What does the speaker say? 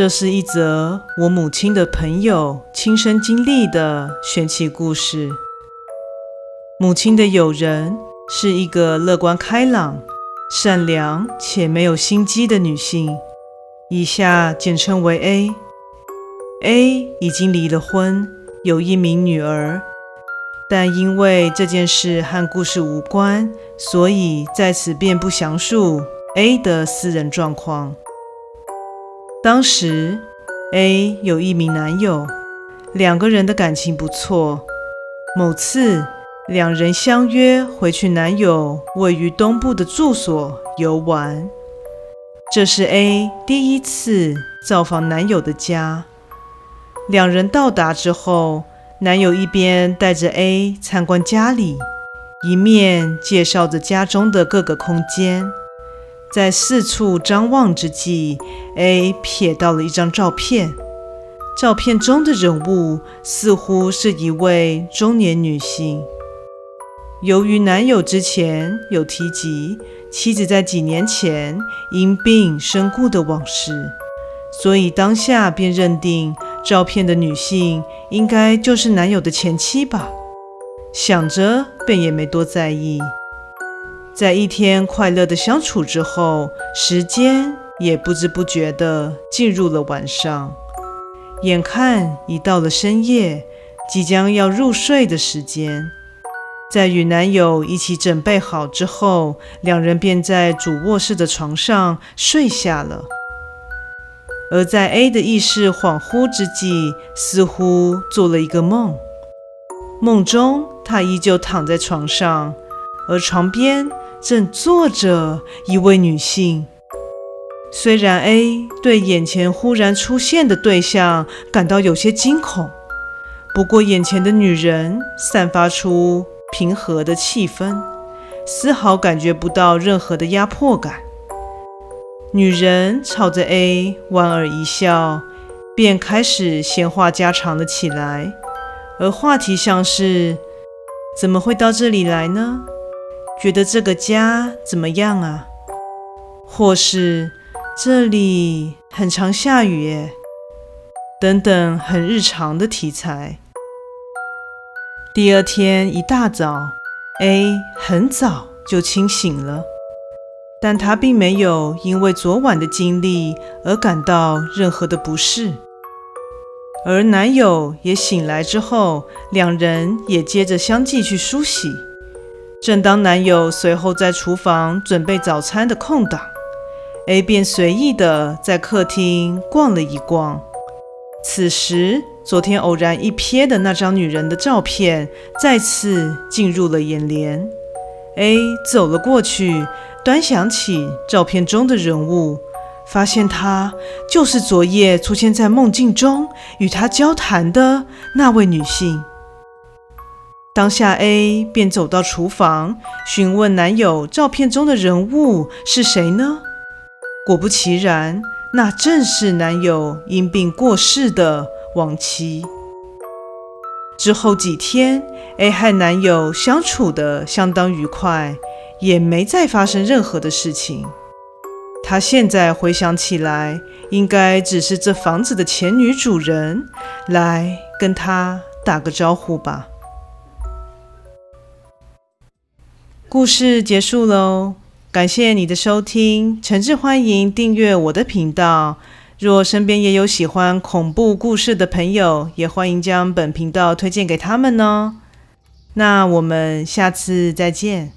这是一则我母亲的朋友亲身经历的玄奇故事。母亲的友人是一个乐观开朗、善良且没有心机的女性，以下简称为 A。A 已经离了婚，有一名女儿，但因为这件事和故事无关，所以在此便不详述 A 的私人状况。当时，A 有一名男友，两个人的感情不错。某次，两人相约回去男友位于东部的住所游玩。这是 A 第一次造访男友的家。两人到达之后，男友一边带着 A 参观家里，一面介绍着家中的各个空间。在四处张望之际，A 瞥到了一张照片。照片中的人物似乎是一位中年女性。由于男友之前有提及妻子在几年前因病身故的往事，所以当下便认定照片的女性应该就是男友的前妻吧。想着，便也没多在意。在一天快乐的相处之后，时间也不知不觉地进入了晚上。眼看已到了深夜，即将要入睡的时间，在与男友一起准备好之后，两人便在主卧室的床上睡下了。而在 A 的意识恍惚之际，似乎做了一个梦。梦中，他依旧躺在床上，而床边，正坐着一位女性。虽然 A 对眼前忽然出现的对象感到有些惊恐，不过眼前的女人散发出平和的气氛，丝毫感觉不到任何的压迫感。女人朝着 A 莞尔一笑，便开始闲话家常了起来，而话题像是：怎么会到这里来呢？觉得这个家怎么样啊？或是这里很常下雨耶，等等，很日常的题材。第二天一大早，A 很早就清醒了，但她并没有因为昨晚的经历而感到任何的不适。而男友也醒来之后，两人也接着相继去梳洗。正当男友随后在厨房准备早餐的空档，A 便随意的在客厅逛了一逛。此时，昨天偶然一瞥的那张女人的照片再次进入了眼帘。A 走了过去，端详起照片中的人物，发现她就是昨夜出现在梦境中与他交谈的那位女性。当下，A 便走到厨房询问男友：“照片中的人物是谁呢？”果不其然，那正是男友因病过世的亡妻。之后几天，A 和男友相处得相当愉快，也没再发生任何的事情。她现在回想起来，应该只是这房子的前女主人来跟她打个招呼吧。故事结束喽，感谢你的收听，诚挚欢迎订阅我的频道。若身边也有喜欢恐怖故事的朋友，也欢迎将本频道推荐给他们哦。那我们下次再见。